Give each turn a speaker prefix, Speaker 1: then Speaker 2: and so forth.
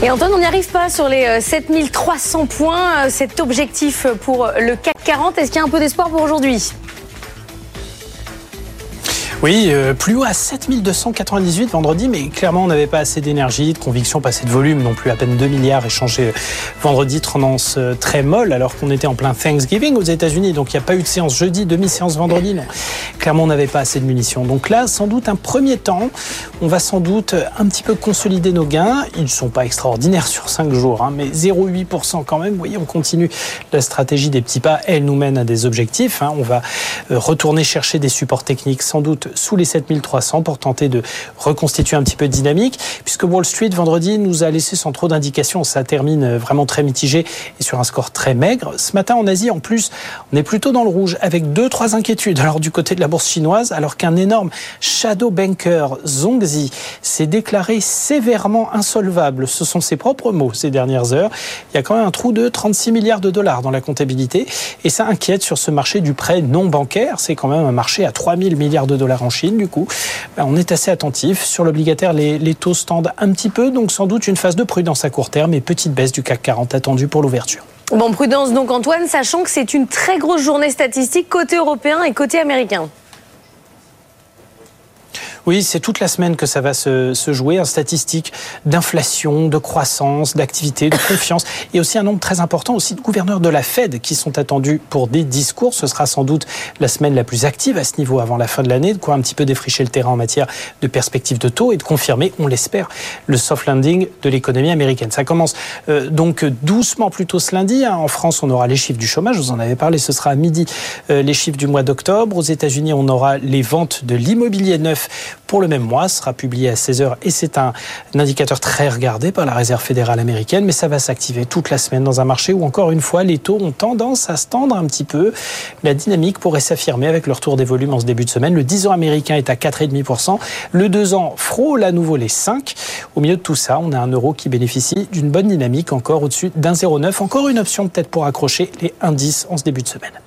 Speaker 1: Et Antoine, on n'y arrive pas sur les 7300 points, cet objectif pour le CAC 40. Est-ce qu'il y a un peu d'espoir pour aujourd'hui?
Speaker 2: Oui, euh, plus haut à 7298 vendredi, mais clairement on n'avait pas assez d'énergie, de conviction, pas assez de volume non plus, à peine 2 milliards échangés vendredi, tendance euh, très molle, alors qu'on était en plein Thanksgiving aux États-Unis, donc il n'y a pas eu de séance jeudi, demi-séance vendredi. On n'avait pas assez de munitions. Donc là, sans doute un premier temps, on va sans doute un petit peu consolider nos gains. Ils ne sont pas extraordinaires sur 5 jours, hein, mais 0,8% quand même. Vous voyez, on continue la stratégie des petits pas, elle nous mène à des objectifs. Hein. On va euh, retourner chercher des supports techniques sans doute sous les 7300 pour tenter de reconstituer un petit peu de dynamique, puisque Wall Street vendredi nous a laissé sans trop d'indications. Ça termine vraiment très mitigé et sur un score très maigre. Ce matin en Asie, en plus, on est plutôt dans le rouge avec deux, trois inquiétudes. Alors du côté de la bourse chinoise, alors qu'un énorme shadow banker, Zhongzi, s'est déclaré sévèrement insolvable. Ce sont ses propres mots ces dernières heures. Il y a quand même un trou de 36 milliards de dollars dans la comptabilité et ça inquiète sur ce marché du prêt non bancaire. C'est quand même un marché à 3000 milliards de dollars en Chine, du coup, ben, on est assez attentif. Sur l'obligataire, les, les taux tendent un petit peu, donc sans doute une phase de prudence à court terme et petite baisse du CAC 40 attendue pour l'ouverture.
Speaker 1: Bon, prudence donc Antoine, sachant que c'est une très grosse journée statistique côté européen et côté américain.
Speaker 2: Oui, c'est toute la semaine que ça va se, jouer. Un statistique d'inflation, de croissance, d'activité, de confiance et aussi un nombre très important aussi de gouverneurs de la Fed qui sont attendus pour des discours. Ce sera sans doute la semaine la plus active à ce niveau avant la fin de l'année, de quoi un petit peu défricher le terrain en matière de perspectives de taux et de confirmer, on l'espère, le soft landing de l'économie américaine. Ça commence euh, donc doucement plutôt ce lundi. Hein. En France, on aura les chiffres du chômage, vous en avais parlé, ce sera à midi euh, les chiffres du mois d'octobre. Aux États-Unis, on aura les ventes de l'immobilier neuf pour le même mois, sera publié à 16h et c'est un, indicateur très regardé par la Réserve fédérale américaine, mais ça va s'activer toute la semaine dans un marché où, encore une fois, les taux ont tendance à se tendre un petit peu. La dynamique pourrait s'affirmer avec le retour des volumes en ce début de semaine. Le 10 ans américain est à 4,5%. Le 2 ans frôle à nouveau les 5. Au milieu de tout ça, on a un euro qui bénéficie d'une bonne dynamique encore au-dessus d'un 0,9. Encore une option peut-être pour accrocher les indices en ce début de semaine.